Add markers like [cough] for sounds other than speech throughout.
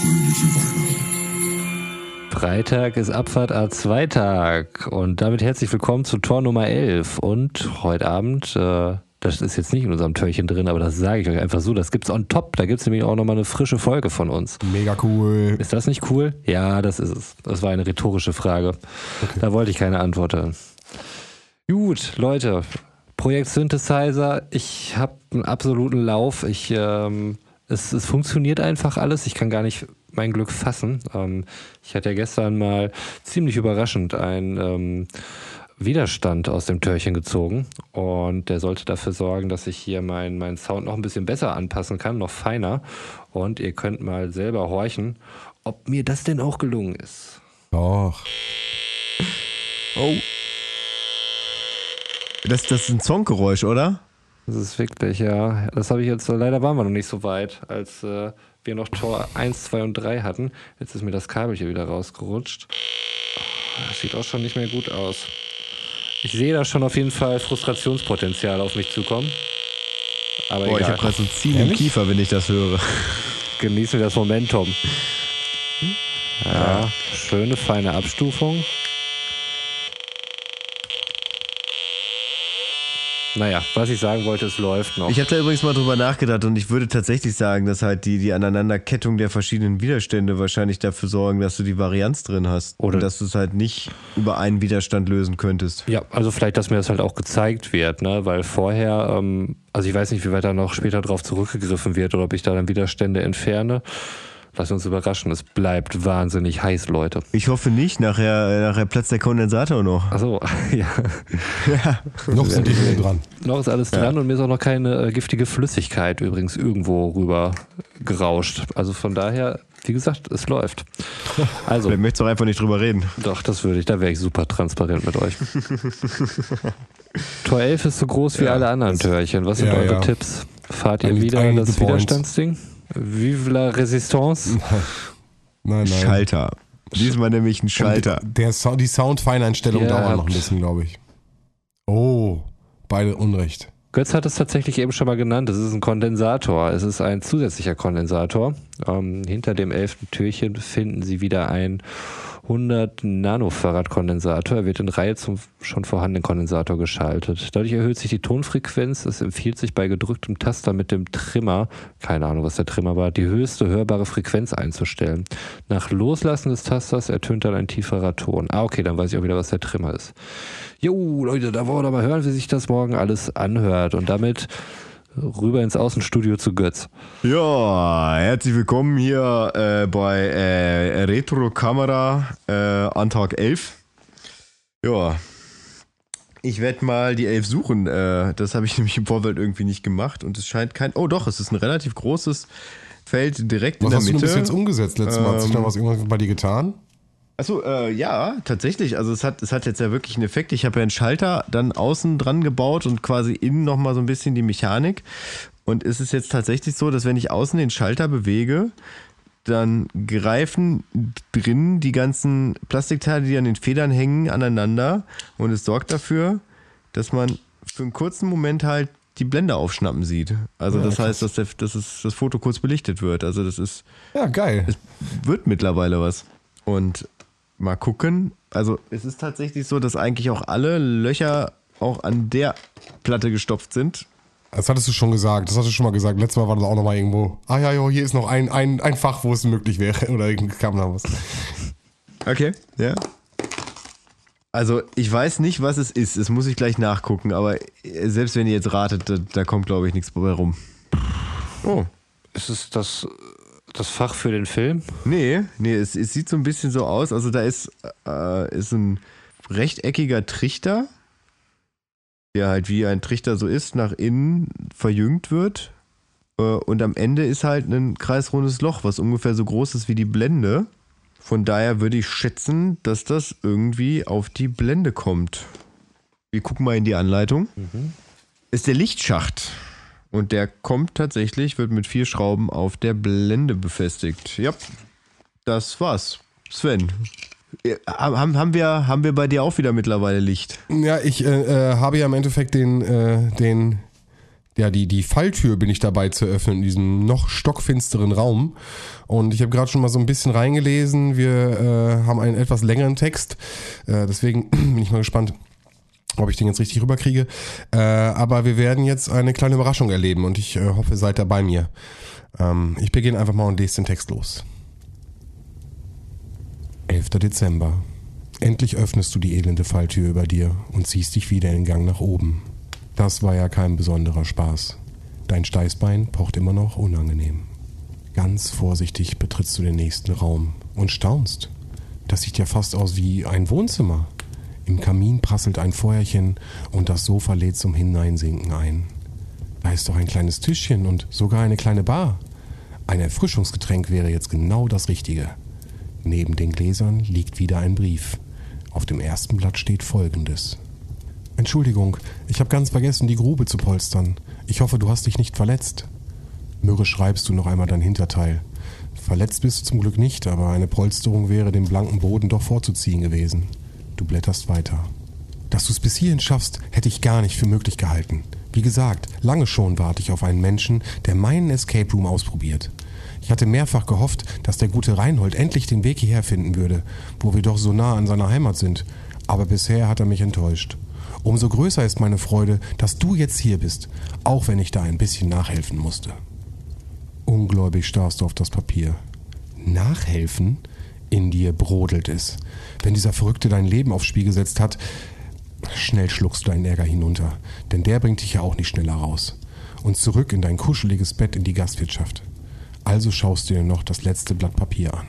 fröhliche Weihnachten. Freitag ist Abfahrt A2-Tag und damit herzlich willkommen zu Tor Nummer 11. Und heute Abend, äh, das ist jetzt nicht in unserem Türchen drin, aber das sage ich euch einfach so, das gibt's on top. Da gibt's nämlich auch nochmal eine frische Folge von uns. Mega cool. Ist das nicht cool? Ja, das ist es. Das war eine rhetorische Frage. Da wollte ich keine Antwort. Gut, Leute. Projekt Synthesizer. Ich habe einen absoluten Lauf. Ich, ähm, es, es funktioniert einfach alles. Ich kann gar nicht mein Glück fassen. Ähm, ich hatte ja gestern mal ziemlich überraschend ein ähm, Widerstand aus dem Türchen gezogen und der sollte dafür sorgen, dass ich hier meinen mein Sound noch ein bisschen besser anpassen kann, noch feiner. Und ihr könnt mal selber horchen, ob mir das denn auch gelungen ist. Doch. Oh. Das, das ist ein Songgeräusch, oder? Das ist wirklich, ja. Das habe ich jetzt, leider waren wir noch nicht so weit, als äh, wir noch Tor 1, 2 und 3 hatten. Jetzt ist mir das Kabel hier wieder rausgerutscht. Das sieht auch schon nicht mehr gut aus. Ich sehe da schon auf jeden Fall Frustrationspotenzial auf mich zukommen. Aber Boah, ich egal. habe gerade so ein Ziehen im Kiefer, wenn ich das höre. Genießen wir das Momentum. Ja, schöne, feine Abstufung. Naja, was ich sagen wollte, es läuft noch. Ich habe da übrigens mal drüber nachgedacht und ich würde tatsächlich sagen, dass halt die, die Aneinanderkettung der verschiedenen Widerstände wahrscheinlich dafür sorgen, dass du die Varianz drin hast. Oder- und dass du es halt nicht über einen Widerstand lösen könntest. Ja, also vielleicht, dass mir das halt auch gezeigt wird, ne? Weil vorher, ähm, also ich weiß nicht, wie weit da noch später drauf zurückgegriffen wird oder ob ich da dann Widerstände entferne. Lass uns überraschen. Es bleibt wahnsinnig heiß, Leute. Ich hoffe nicht, nachher, nachher platzt der Kondensator noch. Achso, [laughs] ja. Noch sind die Dinge dran. Noch ist alles dran und mir ist auch noch keine äh, giftige Flüssigkeit übrigens irgendwo rüber gerauscht. Also von daher, wie gesagt, es läuft. Also, Vielleicht [laughs] möchtest du einfach nicht drüber reden. doch, das würde ich, da wäre ich super transparent mit euch. Tor 11 ist so groß wie Ja, alle anderen Türchen. Was sind ja, eure ja. Tipps? Fahrt ihr wieder in das. Widerstandsding? Vive la Resistance? [laughs] Nein, nein. Schalter. Diesmal nämlich ein Schalter. Und Der Sound, die Soundfeineinstellungen Ihr dauern noch ein bisschen, glaube ich. Oh, beide Unrecht. Götz hat es tatsächlich eben schon mal genannt. Es ist ein Kondensator. Es ist ein zusätzlicher Kondensator. Ähm, hinter dem elften Türchen finden Sie wieder einen 100 Nanofarad Kondensator. Wird in Reihe zum schon vorhandenen Kondensator geschaltet. Dadurch erhöht sich die Tonfrequenz. Es empfiehlt sich bei gedrücktem Taster mit dem Trimmer, keine Ahnung, was der Trimmer war, die höchste hörbare Frequenz einzustellen. Nach Loslassen des Tasters ertönt dann ein tieferer Ton. Ah, okay, dann weiß ich auch wieder, was der Trimmer ist. Jo, Leute, da wollen wir mal hören, wie sich das morgen alles anhört. Und damit rüber ins Außenstudio zu Götz. Ja, herzlich willkommen hier äh, bei äh, Retro Kamera äh, an Tag 11. Ja, ich werde mal die 11 suchen. Äh, das habe ich [laughs] nämlich im Vorfeld irgendwie nicht gemacht und es scheint kein. Oh, doch, es ist ein relativ großes Feld direkt Was in der hast du denn Mitte. bis jetzt umgesetzt letztes Mal? Hat sich Ähm, noch was irgendwas bei dir getan? Achso, äh, ja, tatsächlich. Also es hat, es hat jetzt ja wirklich einen Effekt. Ich habe ja einen Schalter dann außen dran gebaut und quasi innen nochmal so ein bisschen die Mechanik. Und es ist jetzt tatsächlich so, dass wenn ich außen den Schalter bewege, dann greifen drin die ganzen Plastikteile, die an den Federn hängen, aneinander. Und es sorgt dafür, dass man für einen kurzen Moment halt die Blende aufschnappen sieht. Also Ja, das krass. heißt, dass, der, dass es, das Foto kurz belichtet wird. Also das ist Ja, geil. es wird mittlerweile was. Und mal gucken. Also es ist tatsächlich so, dass eigentlich auch alle Löcher auch an der Platte gestopft sind. Das hattest du schon gesagt. Das hast du schon mal gesagt. Letztes Mal war das auch noch mal irgendwo. Ah ja, jo, hier ist noch ein, ein, ein Fach, wo es möglich wäre. [laughs] Oder kam da was. Okay, ja. Also ich weiß nicht, was es ist. Das muss ich gleich nachgucken. Aber äh, selbst wenn ihr jetzt ratet, da, da kommt, glaube ich, nichts bei rum. Oh, Ist es das, das Fach für den Film? nee, nee, es, es sieht so ein bisschen so aus. Also da ist, äh, ist ein rechteckiger Trichter, der halt wie ein Trichter so ist, nach innen verjüngt wird. Äh, Und am Ende ist halt ein kreisrundes Loch, was ungefähr so groß ist wie die Blende. Von daher würde ich schätzen, dass das irgendwie auf die Blende kommt. Wir gucken mal in die Anleitung. Ist der Lichtschacht. Und der kommt tatsächlich, wird mit vier Schrauben auf der Blende befestigt. Ja, das war's. Sven, äh, haben, haben, wir, haben wir bei dir auch wieder mittlerweile Licht? Ja, ich äh, äh, habe ja im Endeffekt den, äh, den ja, die, die Falltür bin ich dabei zu öffnen in diesem noch stockfinsteren Raum. Und ich habe gerade schon mal so ein bisschen reingelesen. Wir äh, haben einen etwas längeren Text. Äh, deswegen [clears throat] bin ich mal gespannt, ob ich den jetzt richtig rüberkriege. Äh, aber wir werden jetzt eine kleine Überraschung erleben und ich äh, hoffe, ihr seid da bei mir. Ähm, ich beginne einfach mal und lese den Text los. 11. Dezember. Endlich öffnest du die elende Falltür über dir und ziehst dich wieder in den Gang nach oben. Das war ja kein besonderer Spaß. Dein Steißbein pocht immer noch unangenehm. Ganz vorsichtig betrittst du den nächsten Raum und staunst. Das sieht ja fast aus wie ein Wohnzimmer. Im Kamin prasselt ein Feuerchen und das Sofa lädt zum Hineinsinken ein. Da ist doch ein kleines Tischchen und sogar eine kleine Bar. Ein Erfrischungsgetränk wäre jetzt genau das Richtige. Neben den Gläsern liegt wieder ein Brief. Auf dem ersten Blatt steht folgendes. Entschuldigung, ich habe ganz vergessen, die Grube zu polstern. Ich hoffe, du hast dich nicht verletzt. Mürrisch schreibst du noch einmal dein Hinterteil. Verletzt bist du zum Glück nicht, aber eine Polsterung wäre dem blanken Boden doch vorzuziehen gewesen. Du blätterst weiter. Dass du es bis hierhin schaffst, hätte ich gar nicht für möglich gehalten. Wie gesagt, lange schon warte ich auf einen Menschen, der meinen Escape Room ausprobiert. Ich hatte mehrfach gehofft, dass der gute Reinhold endlich den Weg hierher finden würde, wo wir doch so nah an seiner Heimat sind. Aber bisher hat er mich enttäuscht. Umso größer ist meine Freude, dass du jetzt hier bist, auch wenn ich da ein bisschen nachhelfen musste. Ungläubig starrst du auf das Papier. Nachhelfen? In dir brodelt es. Wenn dieser Verrückte dein Leben aufs Spiel gesetzt hat, schnell schluckst du deinen Ärger hinunter, denn der bringt dich ja auch nicht schneller raus. Und zurück in dein kuscheliges Bett in die Gastwirtschaft. Also schaust du dir noch das letzte Blatt Papier an.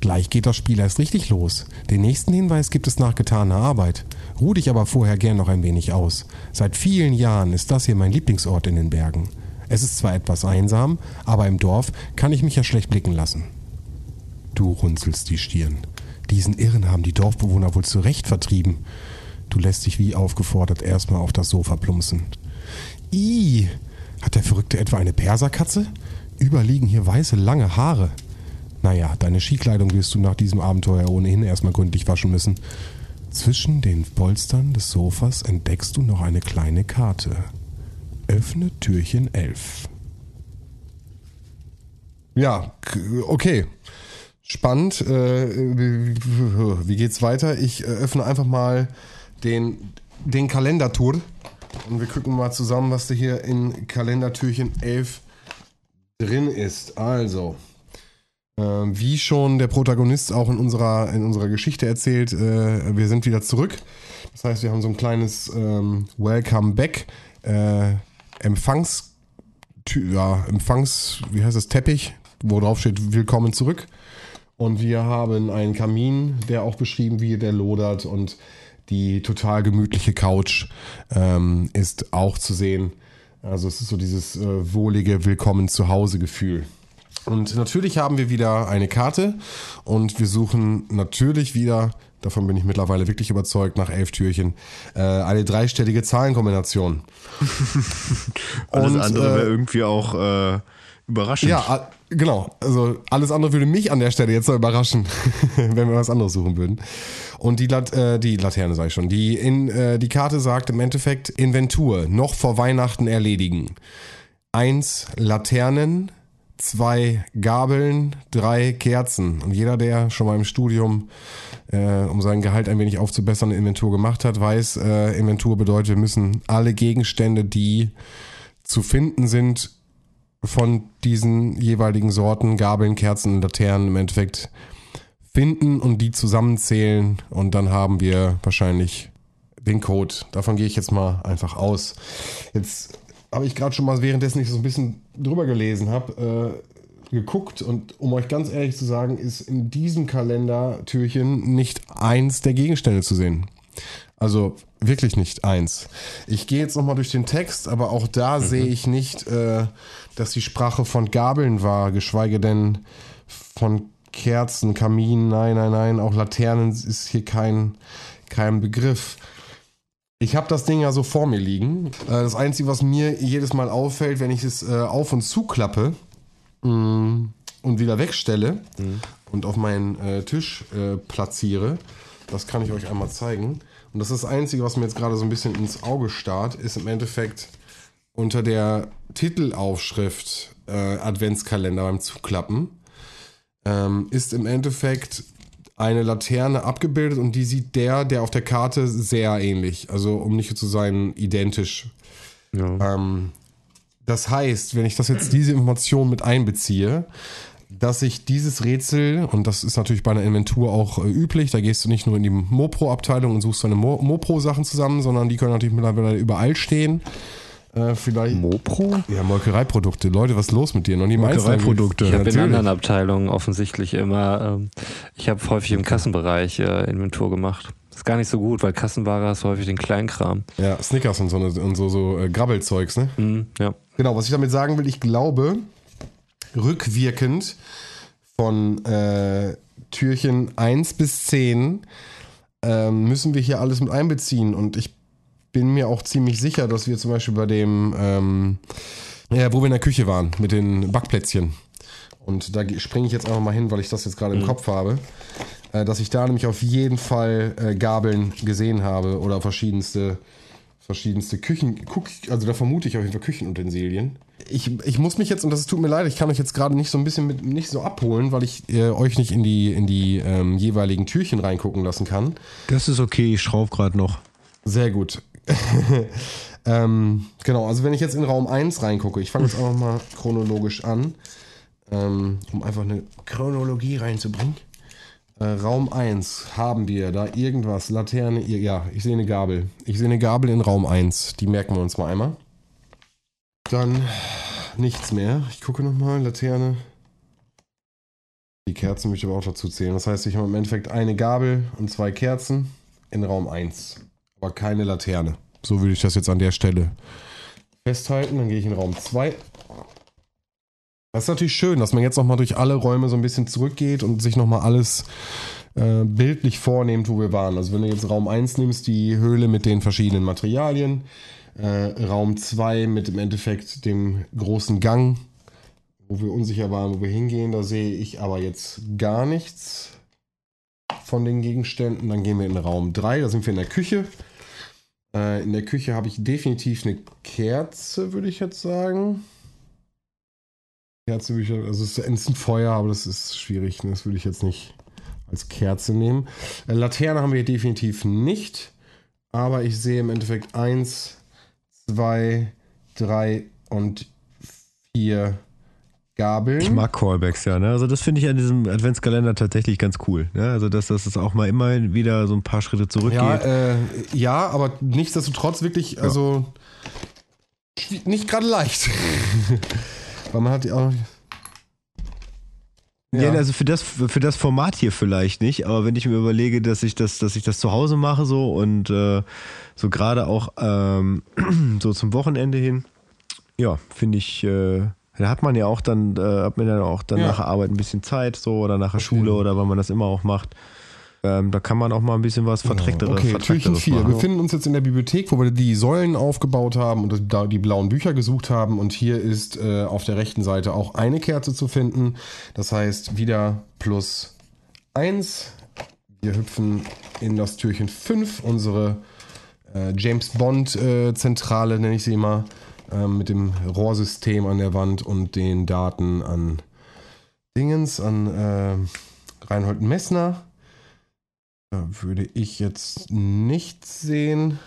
Gleich geht das Spiel erst richtig los. Den nächsten Hinweis gibt es nach getaner Arbeit. Ruh dich aber vorher gern noch ein wenig aus. Seit vielen Jahren ist das hier mein Lieblingsort in den Bergen. Es ist zwar etwas einsam, aber im Dorf kann ich mich ja schlecht blicken lassen. Du runzelst die Stirn. Diesen Irren haben die Dorfbewohner wohl zu Recht vertrieben. Du lässt dich wie aufgefordert erstmal auf das Sofa plumpsen. Ih, hat der Verrückte etwa eine Perserkatze? Überliegen hier weiße, lange Haare. Naja, deine Skikleidung wirst du nach diesem Abenteuer ohnehin erstmal gründlich waschen müssen. Zwischen den Polstern des Sofas entdeckst du noch eine kleine Karte. Öffne Türchen 11. Ja, okay. Spannend. Äh, wie geht's weiter? Ich öffne einfach mal den, den Kalendertour und wir gucken mal zusammen, was da hier in Kalendertürchen 11 drin ist. Also, äh, wie schon der Protagonist auch in unserer, in unserer Geschichte erzählt, äh, wir sind wieder zurück. Das heißt, wir haben so ein kleines ähm, Welcome Back äh, Empfangs, ja, Empfangs, wie heißt das, Teppich, wo drauf steht Willkommen zurück. Und wir haben einen Kamin, der auch beschrieben wird, der lodert und die total gemütliche Couch ähm, ist auch zu sehen. Also es ist so dieses äh, wohlige Willkommen zu Hause Gefühl. Und natürlich haben wir wieder eine Karte und wir suchen natürlich wieder, davon bin ich mittlerweile wirklich überzeugt, nach elf Türchen, äh, eine dreistellige Zahlenkombination. [laughs] Alles Und, andere wäre äh, irgendwie auch äh, überraschend. Ja, genau. Also alles andere würde mich an der Stelle jetzt noch überraschen, [laughs] wenn wir was anderes suchen würden. Und die, Lat äh, die Laterne sage ich schon. Die, in, äh, die Karte sagt im Endeffekt Inventur, noch vor Weihnachten erledigen. Eins Laternen, zwei Gabeln, drei Kerzen. Und jeder, der schon mal im Studium, äh, um sein Gehalt ein wenig aufzubessern, eine Inventur gemacht hat, weiß, äh, Inventur bedeutet, wir müssen alle Gegenstände, die zu finden sind, von diesen jeweiligen Sorten, Gabeln, Kerzen, Laternen im Endeffekt finden und die zusammenzählen und dann haben wir wahrscheinlich den Code. Davon gehe ich jetzt mal einfach aus. Jetzt habe ich gerade schon mal währenddessen ich so ein bisschen drüber gelesen habe, äh, geguckt und um euch ganz ehrlich zu sagen, ist in diesem Kalendertürchen nicht eins der Gegenstände zu sehen. Also wirklich nicht eins. Ich gehe jetzt nochmal durch den Text, aber auch da sehe ich nicht, äh, dass die Sprache von Gabeln war, geschweige denn von Kerzen, Kamin, nein, nein, nein, auch Laternen ist hier kein, kein Begriff. Ich habe das Ding ja so vor mir liegen. Äh, Das Einzige, was mir jedes Mal auffällt, wenn ich es äh, auf und zuklappe mh, und wieder wegstelle und auf meinen äh, Tisch platziere, das kann ich euch einmal zeigen. Und das ist das Einzige, was mir jetzt gerade so ein bisschen ins Auge starrt, ist im Endeffekt unter der Titelaufschrift äh, Adventskalender beim Zuklappen ähm, ist im Endeffekt eine Laterne abgebildet und die sieht der, der auf der Karte sehr ähnlich. Also um nicht zu sein, identisch. Ja. Ähm, das heißt, wenn ich das jetzt diese Information mit einbeziehe, dass ich dieses Rätsel, und das ist natürlich bei einer Inventur auch äh, üblich, da gehst du nicht nur in die Mopro-Abteilung und suchst deine Mo Mopro-Sachen zusammen, sondern die können natürlich mittlerweile überall stehen. Äh, vielleicht. Mopro? Ja, Molkereiprodukte. Leute, was ist los mit dir? Noch nie Molkereiprodukte. Ich habe in anderen Abteilungen offensichtlich immer, ähm, ich habe häufig im Kassenbereich äh, Inventur gemacht. ist gar nicht so gut, weil Kassenware hast du häufig den Kleinkram. Ja, Snickers und so, und so, so äh, Grabbelzeugs, ne? Hm, ja. Genau, was ich damit sagen will, ich glaube, rückwirkend von äh, Türchen 1 bis 10 ähm, müssen wir hier alles mit einbeziehen. Und ich bin mir auch ziemlich sicher, dass wir zum Beispiel bei dem, ähm, ja, wo wir in der Küche waren, mit den Backplätzchen. Und da springe ich jetzt einfach mal hin, weil ich das jetzt gerade im Kopf habe. Äh, dass ich da nämlich auf jeden Fall äh, Gabeln gesehen habe oder verschiedenste verschiedenste Küchen, also da vermute ich auf jeden Fall Küchenutensilien. Ich, ich muss mich jetzt, und das tut mir leid, ich kann euch jetzt gerade nicht so ein bisschen mit, nicht so abholen, weil ich äh, euch nicht in die, in die ähm, jeweiligen Türchen reingucken lassen kann. Das ist okay, ich schraube gerade noch. Sehr gut. [laughs] ähm, genau, also wenn ich jetzt in Raum 1 reingucke, ich fange jetzt einfach mal chronologisch an, ähm, um einfach eine Chronologie reinzubringen. Äh, Raum 1 haben wir da irgendwas, Laterne, ja, ich sehe eine Gabel. Ich sehe eine Gabel in Raum 1, die merken wir uns mal einmal. Dann nichts mehr. Ich gucke nochmal, Laterne. Die Kerzen möchte ich aber auch dazu zählen. Das heißt, ich habe im Endeffekt eine Gabel und zwei Kerzen in Raum 1 aber keine Laterne. So würde ich das jetzt an der Stelle festhalten. Dann gehe ich in Raum 2. Das ist natürlich schön, dass man jetzt nochmal durch alle Räume so ein bisschen zurückgeht und sich nochmal alles äh, bildlich vornimmt, wo wir waren. Also wenn du jetzt Raum 1 nimmst, die Höhle mit den verschiedenen Materialien, äh, Raum 2 mit im Endeffekt dem großen Gang, wo wir unsicher waren, wo wir hingehen, da sehe ich aber jetzt gar nichts von den Gegenständen. Dann gehen wir in Raum 3, da sind wir in der Küche. Äh, in der Küche habe ich definitiv eine Kerze, würde ich jetzt sagen. Kerze würde ich, also es ist ein Feuer, aber das ist schwierig. ne? Das würde ich jetzt nicht als Kerze nehmen. Äh, Laterne haben wir definitiv nicht. Aber ich sehe im Endeffekt eins, zwei, drei und vier Gabeln. Ich mag Callbacks, ja. Ne? Also das finde ich an diesem Adventskalender tatsächlich ganz cool. Ne? Also dass, dass es auch mal immer wieder so ein paar Schritte zurückgeht. Ja, äh, ja, aber nichtsdestotrotz wirklich, also nicht gerade leicht. [laughs] Weil man hat ja auch. Ja, also für das, für das Format hier vielleicht nicht, aber wenn ich mir überlege, dass ich das, dass ich das zu Hause mache so und äh, so gerade auch ähm, [clears throat] so zum Wochenende hin, ja, finde ich, äh, da hat man ja auch dann, äh, hat man ja auch dann Ja. nach der Arbeit ein bisschen Zeit so oder nach der Schule Verstehe. oder weil man das immer auch macht. Ähm, da kann man auch mal ein bisschen was Verträgteres, Okay, Türchen Vertrackteres 4. Wir befinden uns jetzt in der Bibliothek, wo wir die Säulen aufgebaut haben und die blauen Bücher gesucht haben. Und hier ist äh, auf der rechten Seite auch eine Kerze zu finden. Das heißt, wieder plus 1. Wir hüpfen in das Türchen 5, unsere äh, James Bond äh, Zentrale, nenne ich sie immer, ähm, mit dem Rohrsystem an der Wand und den Daten an Dingens, an äh, Reinhold Messner. Da würde ich jetzt nichts sehen.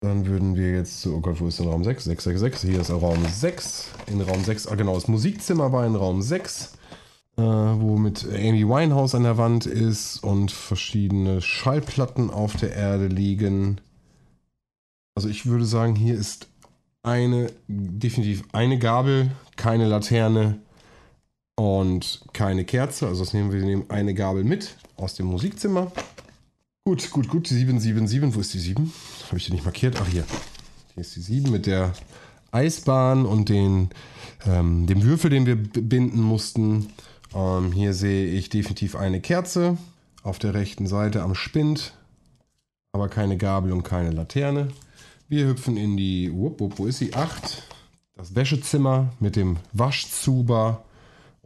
Dann würden wir jetzt zu, oh Gott, wo ist denn Raum 6? 666, hier ist Raum 6. In Raum 6, ah genau, das Musikzimmer war in Raum 6, äh, wo mit Amy Winehouse an der Wand ist und verschiedene Schallplatten auf der Erde liegen. Also ich würde sagen, hier ist eine, definitiv eine Gabel, keine Laterne und keine Kerze. Also das nehmen wir, wir nehmen eine Gabel mit aus dem Musikzimmer. Gut, gut, gut. Die 777. Wo ist die 7? Habe ich die nicht markiert? Ach, hier. Hier ist die 7 mit der Eisbahn und den, ähm, dem Würfel, den wir binden mussten. Ähm, hier sehe ich definitiv eine Kerze auf der rechten Seite am Spind, aber keine Gabel und keine Laterne. Wir hüpfen in die, wupp, wupp, wo ist sie? 8. Das Wäschezimmer mit dem Waschzuber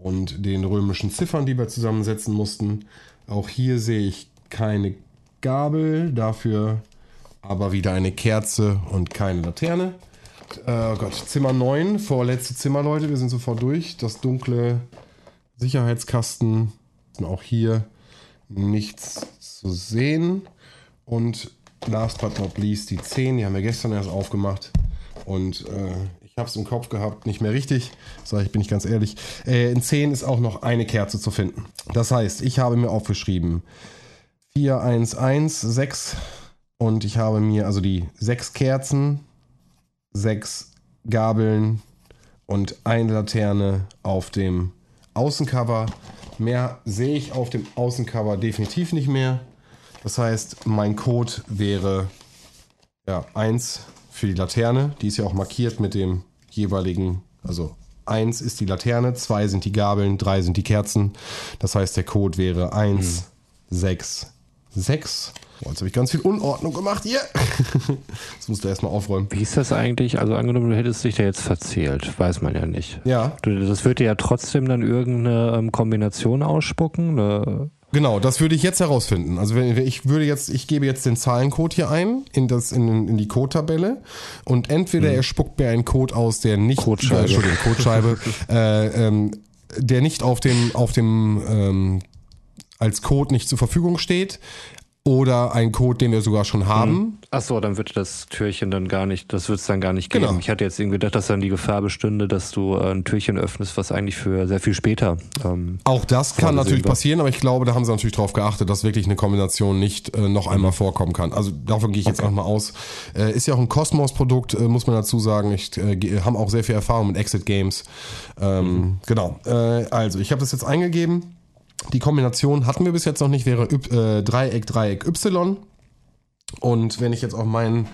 und den römischen Ziffern, die wir zusammensetzen mussten. Auch hier sehe ich keine Gabel, dafür aber wieder eine Kerze und keine Laterne. äh, Gott, Zimmer 9, vorletzte Zimmer, Leute. Wir sind sofort durch. Das dunkle Sicherheitskasten. Auch hier nichts zu sehen. Und last but not least die 10. Die haben wir gestern erst aufgemacht. Und äh, habe es im Kopf gehabt, nicht mehr richtig. Sag ich, bin ich ganz ehrlich. Äh, in 10 ist auch noch eine Kerze zu finden. Das heißt, ich habe mir aufgeschrieben 4, 1, 1, 6. Und ich habe mir also die sechs Kerzen, sechs Gabeln und eine Laterne auf dem Außencover. Mehr sehe ich auf dem Außencover definitiv nicht mehr. Das heißt, mein Code wäre ja 1 für die Laterne. Die ist ja auch markiert mit dem jeweiligen, also 1 ist die Laterne, 2 sind die Gabeln, 3 sind die Kerzen. Das heißt, der Code wäre 1, 6, 6. Oh, jetzt habe ich ganz viel Unordnung gemacht hier. [laughs] das musst du erstmal aufräumen. Wie ist das eigentlich? Also angenommen, du hättest dich da jetzt verzählt, weiß man ja nicht. Ja. Das würde ja trotzdem dann irgendeine ähm, Kombination ausspucken. Eine Genau, das würde ich jetzt herausfinden. Also wenn ich würde jetzt, ich gebe jetzt den Zahlencode hier ein in das in, in die Code-Tabelle und entweder er spuckt mir einen Code aus, der nicht Codescheibe. Äh, Entschuldigung, Codescheibe, [laughs] äh, ähm, der nicht auf dem auf dem ähm, als Code nicht zur Verfügung steht oder ein Code, den wir sogar schon haben. Ach so, dann wird das Türchen dann gar nicht, das wird es dann gar nicht geben. Genau. Ich hatte jetzt irgendwie gedacht, dass dann die Gefahr bestünde, dass du äh, ein Türchen öffnest, was eigentlich für sehr viel später. Ähm, Auch das kann natürlich war. passieren, aber ich glaube, da haben sie natürlich darauf geachtet, dass wirklich eine Kombination nicht äh, noch einmal vorkommen kann. Also davon gehe ich jetzt auch mal aus. Äh, ist ja auch ein Cosmos-Produkt, äh, muss man dazu sagen. Ich äh, haben auch sehr viel Erfahrung mit Exit Games. Ähm, Genau. Äh, also ich habe das jetzt eingegeben. Die Kombination hatten wir bis jetzt noch nicht, wäre y, äh, Dreieck, Dreieck, Y. Und wenn ich jetzt auf meinen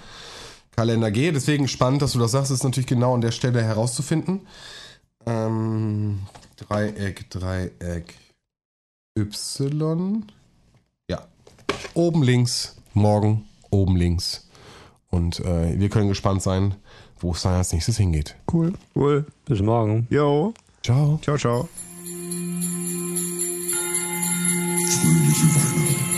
Kalender gehe, deswegen spannend, dass du das sagst, ist natürlich genau an der Stelle herauszufinden. Ähm, Dreieck, Dreieck, Y. Ja. Oben links, morgen, oben links. Und äh, wir können gespannt sein, wo es dann als nächstes hingeht. Cool. cool. Bis morgen. Jo. Ciao. Ciao, ciao. Fröhliche Weihnachten.